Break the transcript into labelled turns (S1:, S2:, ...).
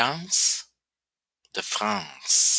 S1: groupe Reliance de France.